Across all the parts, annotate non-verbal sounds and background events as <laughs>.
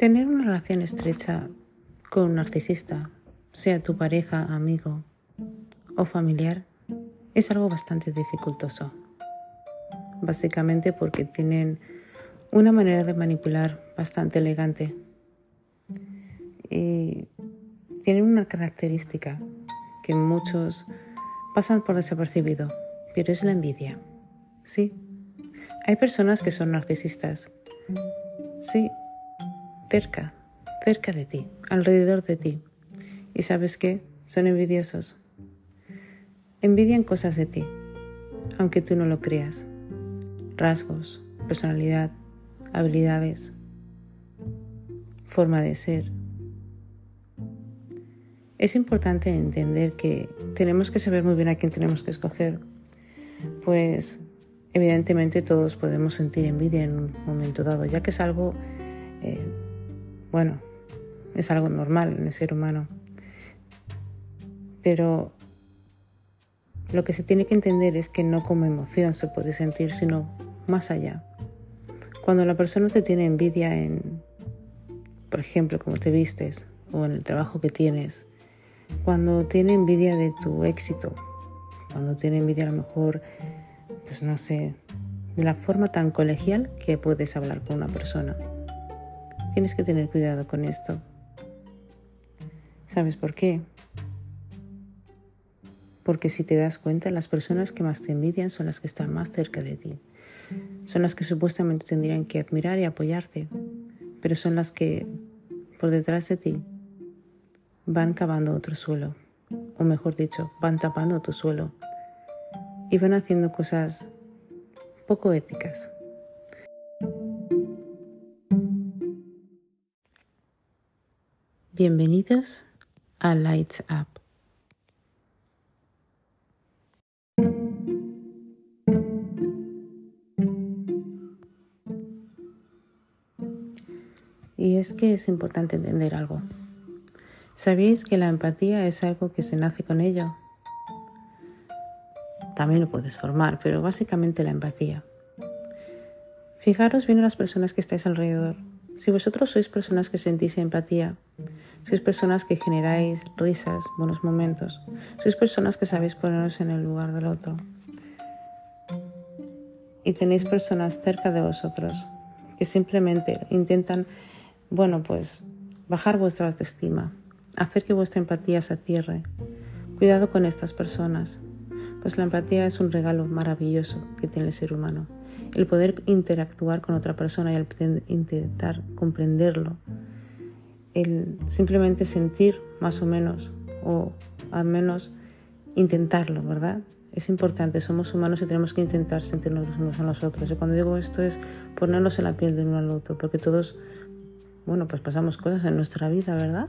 Tener una relación estrecha con un narcisista, sea tu pareja, amigo o familiar, es algo bastante dificultoso. Básicamente porque tienen una manera de manipular bastante elegante. Y tienen una característica que muchos pasan por desapercibido, pero es la envidia. Sí, hay personas que son narcisistas. Sí, cerca, cerca de ti, alrededor de ti. ¿Y sabes qué? Son envidiosos. Envidian cosas de ti, aunque tú no lo creas. Rasgos, personalidad, habilidades, forma de ser. Es importante entender que tenemos que saber muy bien a quién tenemos que escoger, pues evidentemente todos podemos sentir envidia en un momento dado, ya que es algo, eh, bueno, es algo normal en el ser humano. Pero lo que se tiene que entender es que no como emoción se puede sentir, sino más allá. Cuando la persona te tiene envidia en, por ejemplo, cómo te vistes o en el trabajo que tienes, cuando tiene envidia de tu éxito, cuando tiene envidia a lo mejor, pues no sé, de la forma tan colegial que puedes hablar con una persona. Tienes que tener cuidado con esto. ¿Sabes por qué? Porque si te das cuenta, las personas que más te envidian son las que están más cerca de ti. Son las que supuestamente tendrían que admirar y apoyarte, pero son las que por detrás de ti van cavando otro suelo, o mejor dicho, van tapando tu suelo y van haciendo cosas poco éticas. Bienvenidos a Lights Up. Y es que es importante entender algo. ¿Sabéis que la empatía es algo que se nace con ello? También lo puedes formar, pero básicamente la empatía. Fijaros bien en las personas que estáis alrededor. Si vosotros sois personas que sentís empatía, sois personas que generáis risas, buenos momentos, sois personas que sabéis poneros en el lugar del otro y tenéis personas cerca de vosotros que simplemente intentan, bueno, pues bajar vuestra autoestima, hacer que vuestra empatía se cierre. Cuidado con estas personas, pues la empatía es un regalo maravilloso que tiene el ser humano. El poder interactuar con otra persona y el intentar comprenderlo. Simplemente sentir más o menos, o al menos intentarlo, ¿verdad? Es importante, somos humanos y tenemos que intentar sentirnos los unos a los otros. Y cuando digo esto es ponernos en la piel de uno al otro, porque todos, bueno, pues pasamos cosas en nuestra vida, ¿verdad?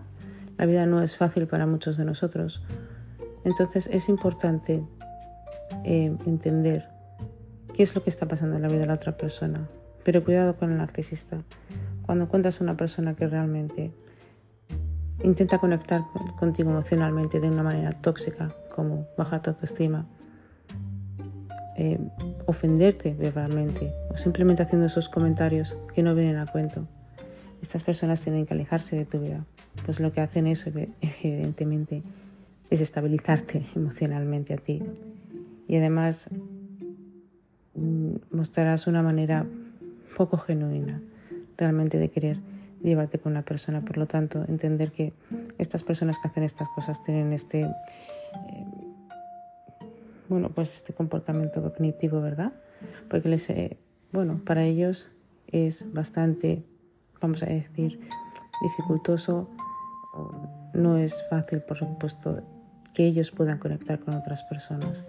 La vida no es fácil para muchos de nosotros. Entonces es importante eh, entender qué es lo que está pasando en la vida de la otra persona. Pero cuidado con el narcisista. Cuando encuentras a una persona que realmente intenta conectar contigo emocionalmente de una manera tóxica, como bajar tu autoestima, eh, ofenderte verbalmente o simplemente haciendo esos comentarios que no vienen a cuento. Estas personas tienen que alejarse de tu vida, pues lo que hacen es evidentemente desestabilizarte <laughs> emocionalmente a ti. Y además mm, mostrarás una manera poco genuina realmente de querer llevarte con una persona. Por lo tanto, entender que estas personas que hacen estas cosas tienen este, eh, bueno, pues este comportamiento cognitivo, ¿verdad? Porque les, eh, bueno, para ellos es bastante, vamos a decir, dificultoso. No es fácil, por supuesto, que ellos puedan conectar con otras personas.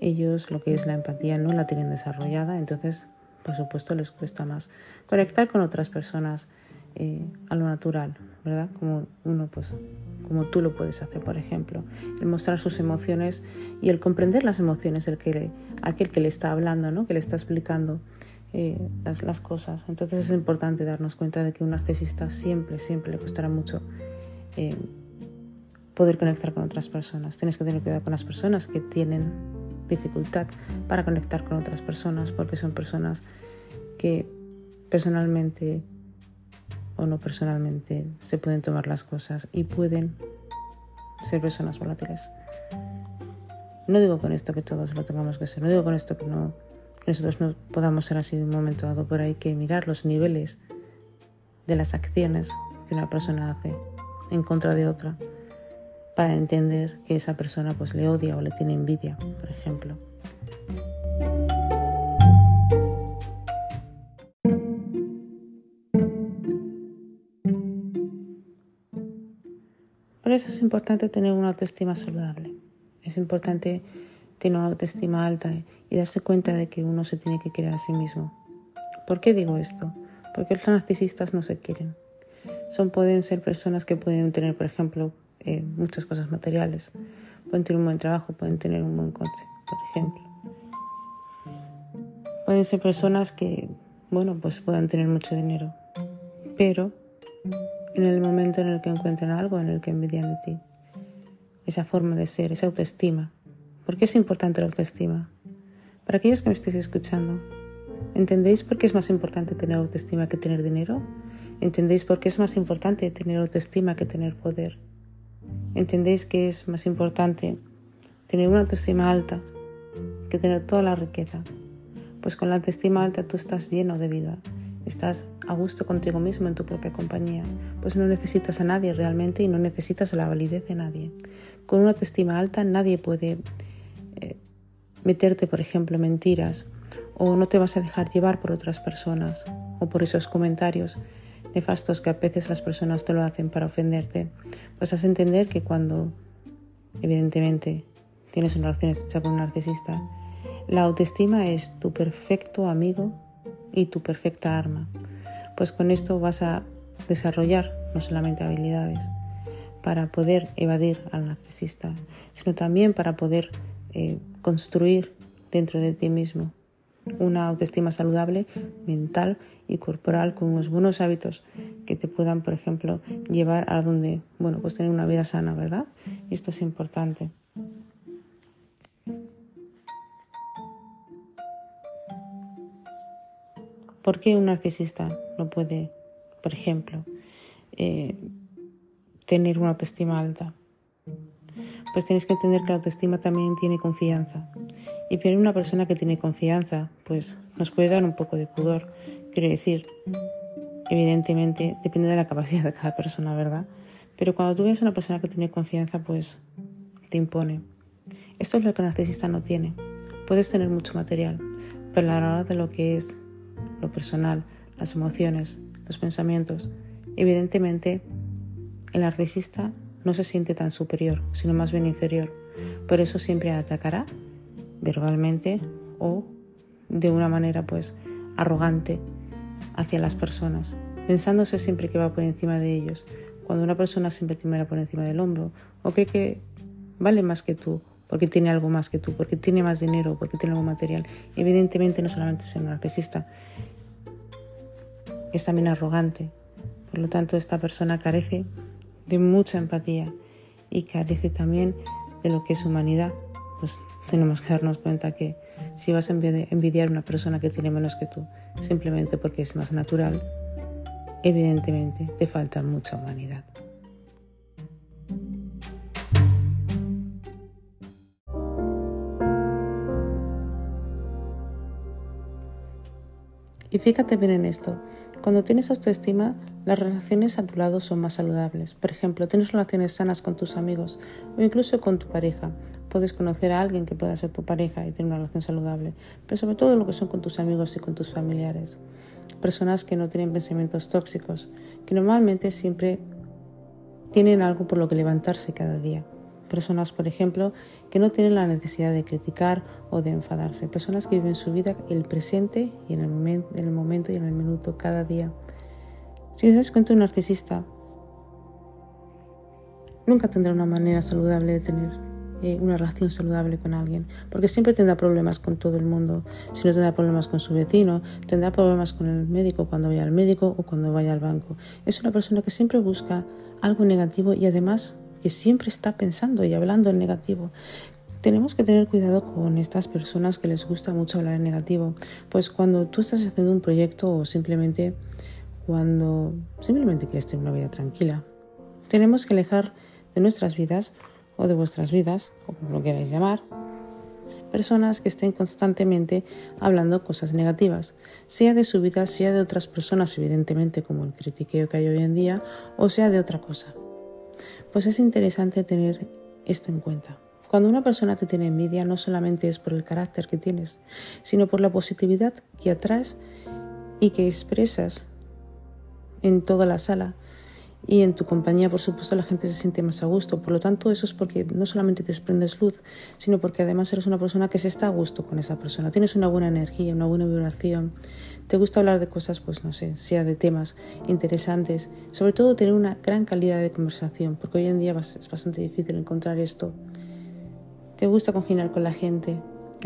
Ellos lo que es la empatía no la tienen desarrollada, entonces por supuesto les cuesta más conectar con otras personas a lo natural, ¿verdad? Como uno pues como tú lo puedes hacer, por ejemplo, el mostrar sus emociones y el comprender las emociones del que aquel que le está hablando, ¿no? Que le está explicando eh, las, las, cosas. Entonces es importante darnos cuenta de que un narcisista siempre, siempre le costará mucho eh, poder conectar con otras personas. Tienes que tener cuidado con las personas que tienen dificultad para conectar con otras personas porque son personas que personalmente o no personalmente se pueden tomar las cosas y pueden ser personas volátiles. No digo con esto que todos lo tengamos que ser, no digo con esto que, no, nosotros no podamos ser así de un momento dado, pero hay que mirar los niveles de las acciones que una persona hace en contra de otra para entender que esa persona pues le odia o le tiene envidia, por ejemplo. Por eso es importante tener una autoestima saludable. Es importante tener una autoestima alta y darse cuenta de que uno se tiene que querer a sí mismo. ¿Por qué digo esto? Porque los narcisistas no se quieren. Son, pueden ser personas que pueden tener, por ejemplo, eh, muchas cosas materiales. Pueden tener un buen trabajo, pueden tener un buen coche, por ejemplo. Pueden ser personas que, bueno, pues puedan tener mucho dinero, pero en el momento en el que encuentran algo en el que envidian de ti. Esa forma de ser, esa autoestima. ¿Por qué es importante la autoestima? Para aquellos que me estéis escuchando, ¿entendéis por qué es más importante tener autoestima que tener dinero? ¿Entendéis por qué es más importante tener autoestima que tener poder? ¿Entendéis que es más importante tener una autoestima alta que tener toda la riqueza? Pues con la autoestima alta tú estás lleno de vida, estás a gusto contigo mismo en tu propia compañía, pues no necesitas a nadie realmente y no necesitas la validez de nadie. Con una autoestima alta nadie puede eh, meterte, por ejemplo, mentiras o no te vas a dejar llevar por otras personas o por esos comentarios nefastos que a veces las personas te lo hacen para ofenderte. Vas a entender que cuando, evidentemente, tienes una relación estrecha con un narcisista, la autoestima es tu perfecto amigo y tu perfecta arma. Pues con esto vas a desarrollar no solamente habilidades para poder evadir al narcisista, sino también para poder eh, construir dentro de ti mismo una autoestima saludable, mental y corporal, con unos buenos hábitos que te puedan, por ejemplo, llevar a donde, bueno, pues tener una vida sana, ¿verdad? Y esto es importante. ¿Por qué un narcisista no puede, por ejemplo, eh, tener una autoestima alta? Pues tienes que entender que la autoestima también tiene confianza. Y para una persona que tiene confianza, pues nos puede dar un poco de pudor. Quiero decir, evidentemente depende de la capacidad de cada persona, ¿verdad? Pero cuando tú ves a una persona que tiene confianza, pues te impone. Esto es lo que el narcisista no tiene. Puedes tener mucho material, pero la hora de lo que es lo personal, las emociones, los pensamientos. Evidentemente, el narcisista no se siente tan superior, sino más bien inferior. Por eso siempre atacará verbalmente o de una manera pues arrogante hacia las personas, pensándose siempre que va por encima de ellos. Cuando una persona siempre te mira por encima del hombro o cree que vale más que tú, porque tiene algo más que tú, porque tiene más dinero, porque tiene algo material. Evidentemente no solamente es un narcisista, es también arrogante. Por lo tanto, esta persona carece de mucha empatía y carece también de lo que es humanidad. Pues tenemos que darnos cuenta que si vas a envidiar a una persona que tiene menos que tú, simplemente porque es más natural, evidentemente te falta mucha humanidad. Y fíjate bien en esto, cuando tienes autoestima, las relaciones a tu lado son más saludables. Por ejemplo, tienes relaciones sanas con tus amigos o incluso con tu pareja. Puedes conocer a alguien que pueda ser tu pareja y tener una relación saludable, pero sobre todo lo que son con tus amigos y con tus familiares. Personas que no tienen pensamientos tóxicos, que normalmente siempre tienen algo por lo que levantarse cada día. Personas, por ejemplo, que no tienen la necesidad de criticar o de enfadarse. Personas que viven su vida el presente y en el, momento, en el momento y en el minuto cada día. Si te das cuenta, un narcisista nunca tendrá una manera saludable de tener eh, una relación saludable con alguien, porque siempre tendrá problemas con todo el mundo. Si no tendrá problemas con su vecino, tendrá problemas con el médico cuando vaya al médico o cuando vaya al banco. Es una persona que siempre busca algo negativo y además que siempre está pensando y hablando en negativo. Tenemos que tener cuidado con estas personas que les gusta mucho hablar en negativo, pues cuando tú estás haciendo un proyecto o simplemente cuando simplemente quieres tener una vida tranquila. Tenemos que alejar de nuestras vidas o de vuestras vidas, como lo queráis llamar, personas que estén constantemente hablando cosas negativas, sea de su vida, sea de otras personas, evidentemente como el critiqueo que hay hoy en día, o sea de otra cosa. Pues es interesante tener esto en cuenta. Cuando una persona te tiene envidia no solamente es por el carácter que tienes, sino por la positividad que atraes y que expresas en toda la sala y en tu compañía, por supuesto, la gente se siente más a gusto. Por lo tanto, eso es porque no solamente te desprendes luz, sino porque además eres una persona que se está a gusto con esa persona. Tienes una buena energía, una buena vibración. Te gusta hablar de cosas, pues no sé, sea de temas interesantes. Sobre todo tener una gran calidad de conversación, porque hoy en día es bastante difícil encontrar esto. Te gusta congeniar con la gente,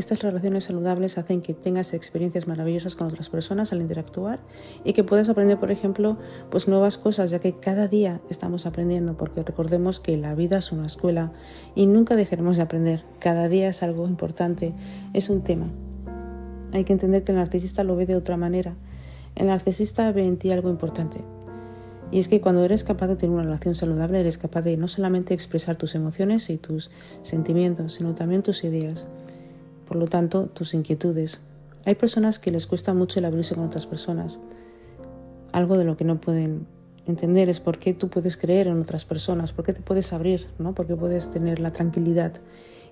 estas relaciones saludables hacen que tengas experiencias maravillosas con otras personas al interactuar y que puedas aprender, por ejemplo, pues nuevas cosas, ya que cada día estamos aprendiendo, porque recordemos que la vida es una escuela y nunca dejaremos de aprender. Cada día es algo importante, es un tema. Hay que entender que el narcisista lo ve de otra manera. El narcisista ve en ti algo importante. Y es que cuando eres capaz de tener una relación saludable, eres capaz de no solamente expresar tus emociones y tus sentimientos, sino también tus ideas por lo tanto, tus inquietudes. Hay personas que les cuesta mucho el abrirse con otras personas. Algo de lo que no pueden entender es por qué tú puedes creer en otras personas, por qué te puedes abrir, ¿no? por qué puedes tener la tranquilidad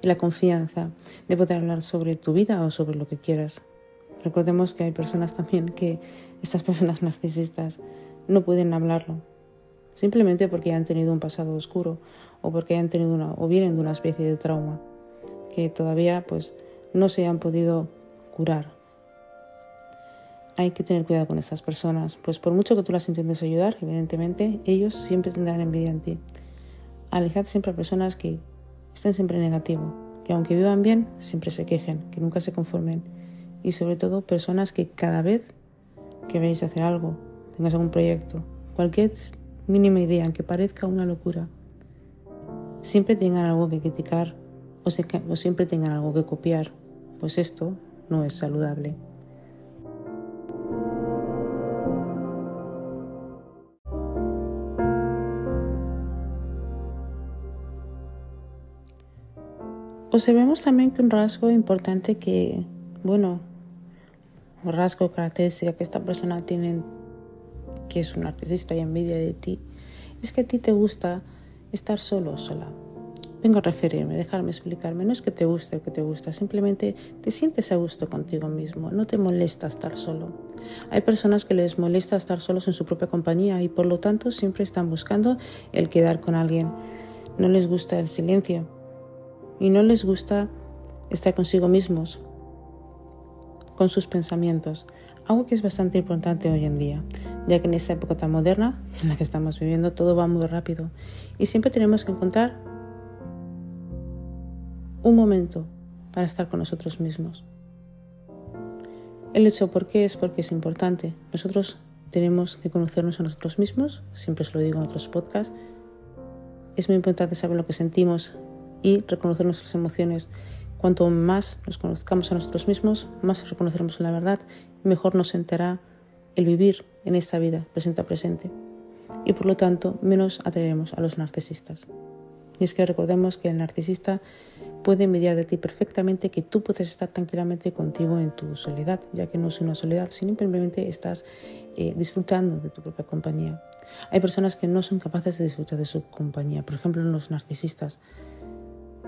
y la confianza de poder hablar sobre tu vida o sobre lo que quieras. Recordemos que hay personas también que estas <laughs> personas narcisistas no pueden hablarlo, simplemente porque han tenido un pasado oscuro o porque han tenido una o vienen de una especie de trauma que todavía pues no se han podido curar. Hay que tener cuidado con estas personas, pues por mucho que tú las intentes ayudar, evidentemente, ellos siempre tendrán envidia en ti. Alejad siempre a personas que estén siempre en negativo, que aunque vivan bien, siempre se quejen, que nunca se conformen. Y sobre todo personas que cada vez que veáis hacer algo, tengas algún proyecto, cualquier mínima idea, aunque parezca una locura, siempre tengan algo que criticar o, o siempre tengan algo que copiar pues esto no es saludable. Observemos también que un rasgo importante que, bueno, un rasgo característica que esta persona tiene, que es un artista y envidia de ti, es que a ti te gusta estar solo o sola vengo a referirme, dejarme explicarme. No es que te guste o que te gusta, simplemente te sientes a gusto contigo mismo, no te molesta estar solo. Hay personas que les molesta estar solos en su propia compañía y por lo tanto siempre están buscando el quedar con alguien. No les gusta el silencio y no les gusta estar consigo mismos, con sus pensamientos. Algo que es bastante importante hoy en día, ya que en esta época tan moderna en la que estamos viviendo todo va muy rápido y siempre tenemos que encontrar un momento para estar con nosotros mismos. El hecho por qué es porque es importante. Nosotros tenemos que conocernos a nosotros mismos, siempre os lo digo en otros podcasts. Es muy importante saber lo que sentimos y reconocer nuestras emociones. Cuanto más nos conozcamos a nosotros mismos, más reconoceremos la verdad mejor nos sentará el vivir en esta vida presente a presente. Y por lo tanto, menos atraeremos a los narcisistas. Y es que recordemos que el narcisista puede mediar de ti perfectamente que tú puedes estar tranquilamente contigo en tu soledad, ya que no es una soledad, sino simplemente estás eh, disfrutando de tu propia compañía. Hay personas que no son capaces de disfrutar de su compañía, por ejemplo los narcisistas.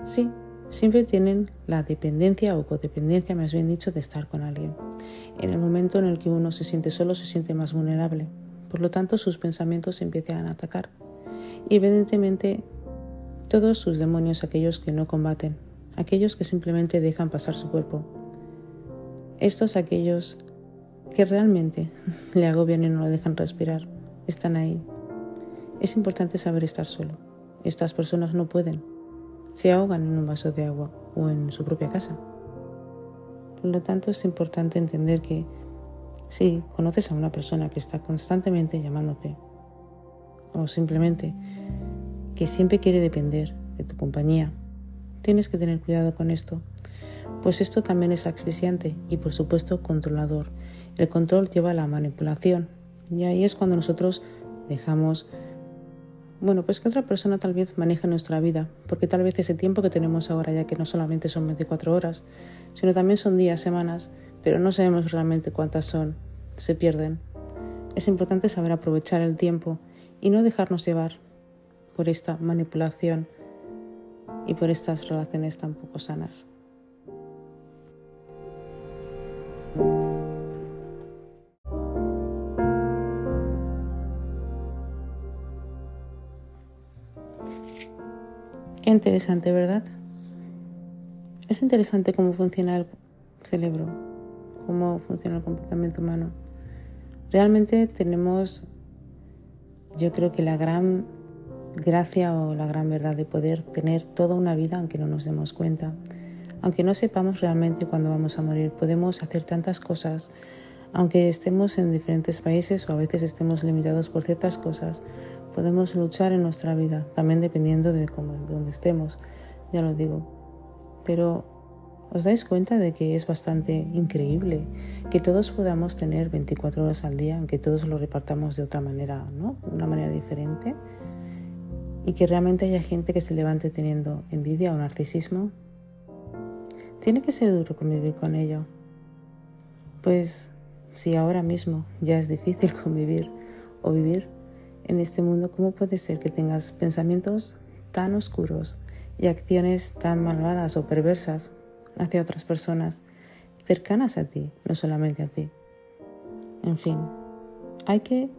Sí, siempre tienen la dependencia o codependencia, más bien dicho, de estar con alguien. En el momento en el que uno se siente solo, se siente más vulnerable. Por lo tanto, sus pensamientos se empiezan a atacar. Y evidentemente, todos sus demonios, aquellos que no combaten, aquellos que simplemente dejan pasar su cuerpo. Estos aquellos que realmente <laughs> le agobian y no lo dejan respirar, están ahí. Es importante saber estar solo. Estas personas no pueden. Se ahogan en un vaso de agua o en su propia casa. Por lo tanto, es importante entender que si conoces a una persona que está constantemente llamándote o simplemente que siempre quiere depender de tu compañía Tienes que tener cuidado con esto, pues esto también es asfixiante y por supuesto controlador. El control lleva a la manipulación, Y ahí es cuando nosotros dejamos, bueno, pues que otra persona tal vez maneje nuestra vida, porque tal vez ese tiempo que tenemos ahora, ya que no solamente son 24 horas, sino también son días, semanas, pero no sabemos realmente cuántas son, se pierden. Es importante saber aprovechar el tiempo y no dejarnos llevar por esta manipulación y por estas relaciones tan poco sanas. Qué interesante, ¿verdad? Es interesante cómo funciona el cerebro, cómo funciona el comportamiento humano. Realmente tenemos, yo creo que la gran gracia o la gran verdad de poder tener toda una vida aunque no nos demos cuenta. Aunque no sepamos realmente cuándo vamos a morir, podemos hacer tantas cosas, aunque estemos en diferentes países o a veces estemos limitados por ciertas cosas, podemos luchar en nuestra vida, también dependiendo de dónde estemos, ya lo digo. Pero ¿Os dais cuenta de que es bastante increíble que todos podamos tener 24 horas al día, aunque todos lo repartamos de otra manera, ¿no? Una manera diferente? Y que realmente haya gente que se levante teniendo envidia o narcisismo. Tiene que ser duro convivir con ello. Pues si ahora mismo ya es difícil <laughs> convivir o vivir en este mundo, ¿cómo puede ser que tengas pensamientos tan oscuros y acciones tan malvadas o perversas hacia otras personas cercanas a ti, no solamente a ti. En fin, hay que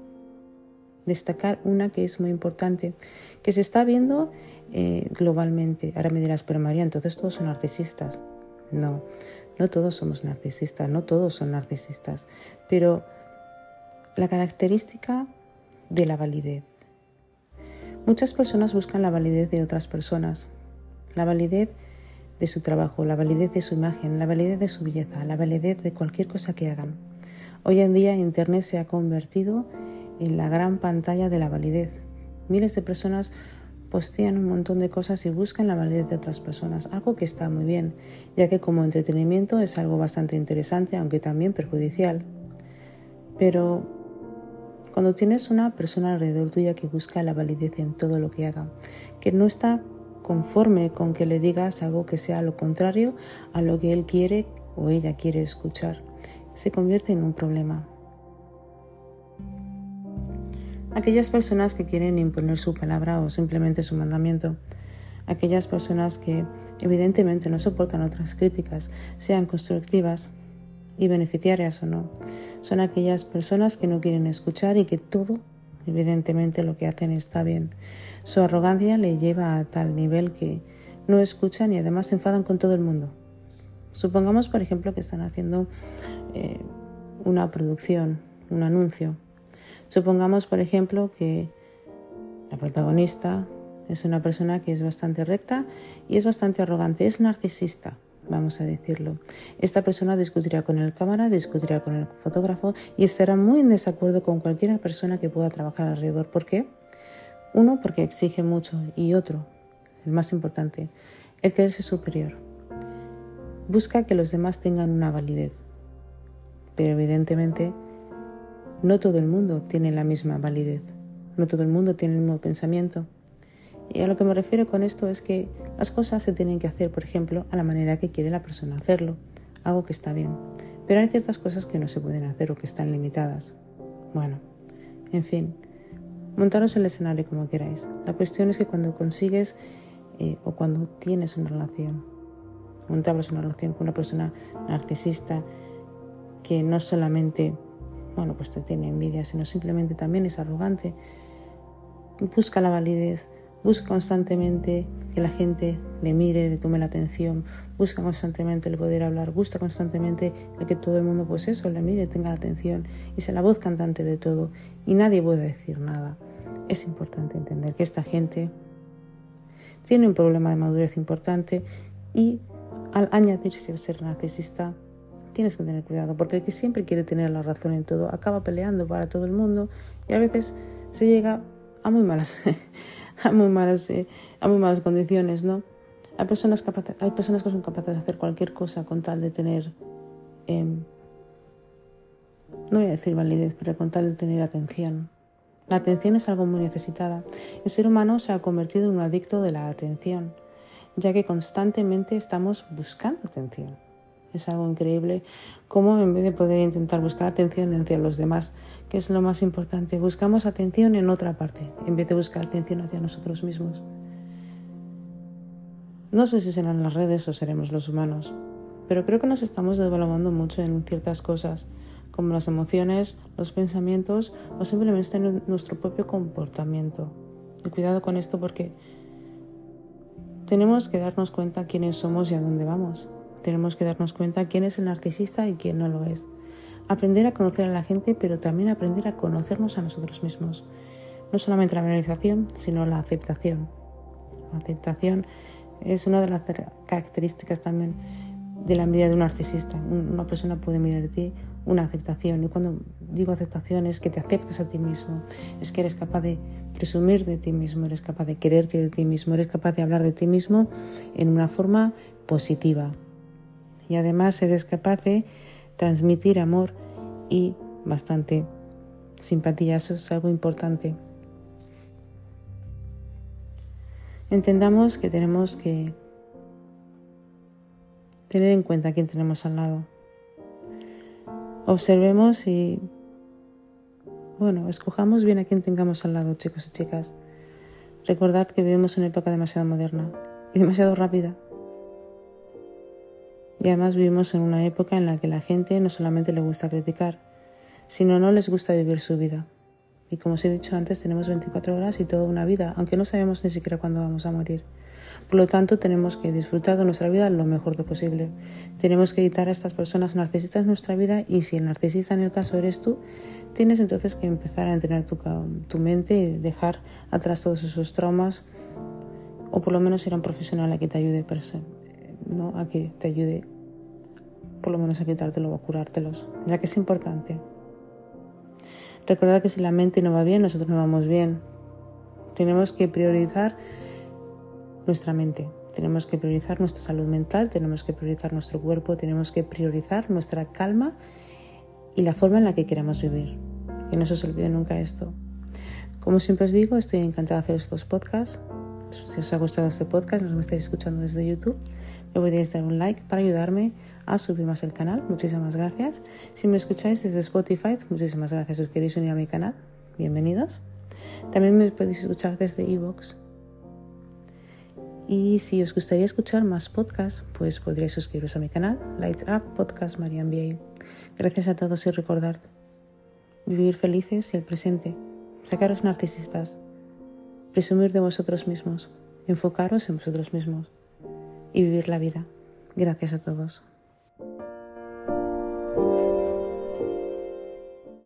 destacar una que es muy importante, que se está viendo eh, globalmente. Ahora me dirás, pero María, entonces todos son narcisistas. No, no todos somos narcisistas, no todos son narcisistas, pero la característica de la validez. Muchas personas buscan la validez de otras personas, la validez de su trabajo, la validez de su imagen, la validez de su belleza, la validez de cualquier cosa que hagan. Hoy en día Internet se ha convertido en la gran pantalla de la validez. Miles de personas postean un montón de cosas y buscan la validez de otras personas, algo que está muy bien, ya que como entretenimiento es algo bastante interesante, aunque también perjudicial. Pero cuando tienes una persona alrededor tuya que busca la validez en todo lo que haga, que no está conforme con que le digas algo que sea lo contrario a lo que él quiere o ella quiere escuchar. Se convierte en un problema. Aquellas personas que quieren imponer su palabra o simplemente su mandamiento. Aquellas personas que evidentemente no soportan otras críticas, sean constructivas y beneficiarias o no. Son aquellas personas que no quieren escuchar y que todo Evidentemente lo que hacen está bien. Su arrogancia le lleva a tal nivel que no escuchan y además se enfadan con todo el mundo. Supongamos, por ejemplo, que están haciendo eh, una producción, un anuncio. Supongamos, por ejemplo, que la protagonista es una persona que es bastante recta y es bastante arrogante, es narcisista vamos a decirlo. Esta persona discutirá con el cámara, discutirá con el fotógrafo y estará muy en desacuerdo con cualquier persona que pueda trabajar alrededor. ¿Por qué? Uno, porque exige mucho y otro, el más importante, el creerse superior. Busca que los demás tengan una validez, pero evidentemente no todo el mundo tiene la misma validez, no todo el mundo tiene el mismo pensamiento. Y a lo que me refiero con esto es que las cosas se tienen que hacer, por ejemplo, a la manera que quiere la persona hacerlo, algo que está bien. Pero hay ciertas cosas que no se pueden hacer o que están limitadas. Bueno, en fin, montaros el escenario como queráis. La cuestión es que cuando consigues eh, o cuando tienes una relación, montabas una relación con una persona narcisista que no solamente, bueno, pues te tiene envidia, sino simplemente también es arrogante, busca la validez, Busca constantemente que la gente le mire, le tome la atención, busca constantemente el poder hablar, busca constantemente que todo el mundo, pues eso, le mire, tenga la atención y sea la voz cantante de todo y nadie puede decir nada. Es importante entender que esta gente tiene un problema de madurez importante y al añadirse el ser narcisista, tienes que tener cuidado, porque el que siempre quiere tener la razón en todo acaba peleando para todo el mundo y a veces se llega a muy malas <laughs> a muy malas, eh, a muy malas condiciones, ¿no? Hay personas, hay personas que son capaces de hacer cualquier cosa con tal de tener em, no voy a decir validez, pero con tal de tener atención. La atención es algo muy necesitada. El ser humano se ha convertido en un adicto de la atención, ya que constantemente estamos buscando atención. Es algo increíble cómo en vez de poder intentar buscar atención hacia los demás, que es lo más importante, buscamos atención en otra parte, en vez de buscar atención hacia nosotros mismos. No sé si serán las redes o seremos los humanos, pero creo que nos estamos devaluando mucho en ciertas cosas, como las emociones, los pensamientos o simplemente nuestro propio comportamiento. Y cuidado con esto porque tenemos que darnos cuenta quiénes somos y a dónde vamos. Tenemos que darnos cuenta quién es el narcisista y quién no lo es. Aprender a conocer a la gente, pero también aprender a conocernos a nosotros mismos. No solamente la realización, sino la aceptación. La aceptación es una de las características también de la medida de un narcisista. Una persona puede mirar de ti una aceptación. Y cuando digo aceptación es que te aceptas a ti mismo, es que eres capaz de presumir de ti mismo, eres capaz de quererte de ti mismo, eres capaz de hablar de ti mismo en una forma positiva. Y además eres capaz de transmitir amor y bastante simpatía. Eso es algo importante. Entendamos que tenemos que tener en cuenta a quién tenemos al lado. Observemos y, bueno, escojamos bien a quién tengamos al lado, chicos y chicas. Recordad que vivimos en una época demasiado moderna y demasiado rápida. Y además vivimos en una época en la que la gente no solamente le gusta criticar, sino no les gusta vivir su vida. Y como os he dicho antes, tenemos 24 horas y toda una vida, aunque no sabemos ni siquiera cuándo vamos a morir. Por lo tanto, tenemos que disfrutar de nuestra vida lo mejor posible. Tenemos que evitar a estas personas narcisistas en nuestra vida y si el narcisista en el caso eres tú, tienes entonces que empezar a entrenar tu, mente y dejar atrás todos esos traumas o por lo menos a un profesional a que te ayude, ¿no? a que te ayude por lo menos a quitártelo o a curártelos, ya que es importante. Recuerda que si la mente no va bien, nosotros no vamos bien. Tenemos que priorizar nuestra mente. Tenemos que priorizar nuestra salud mental, tenemos que priorizar nuestro cuerpo, tenemos que priorizar nuestra calma y la forma en la que queremos vivir. Que no se os olvide nunca esto. Como siempre os digo, estoy encantada de hacer estos podcasts. Si os ha gustado este podcast, nos me estáis escuchando desde YouTube, me podéis dar un like para ayudarme a subir más el canal. Muchísimas gracias. Si me escucháis desde Spotify, muchísimas gracias. Si os queréis unir a mi canal, bienvenidos. También me podéis escuchar desde Evox y si os gustaría escuchar más podcasts, pues podríais suscribiros a mi canal, Lights Up Podcast Marian MBA. Gracias a todos y recordad, vivir felices y el presente, sacaros narcisistas, presumir de vosotros mismos, enfocaros en vosotros mismos y vivir la vida. Gracias a todos.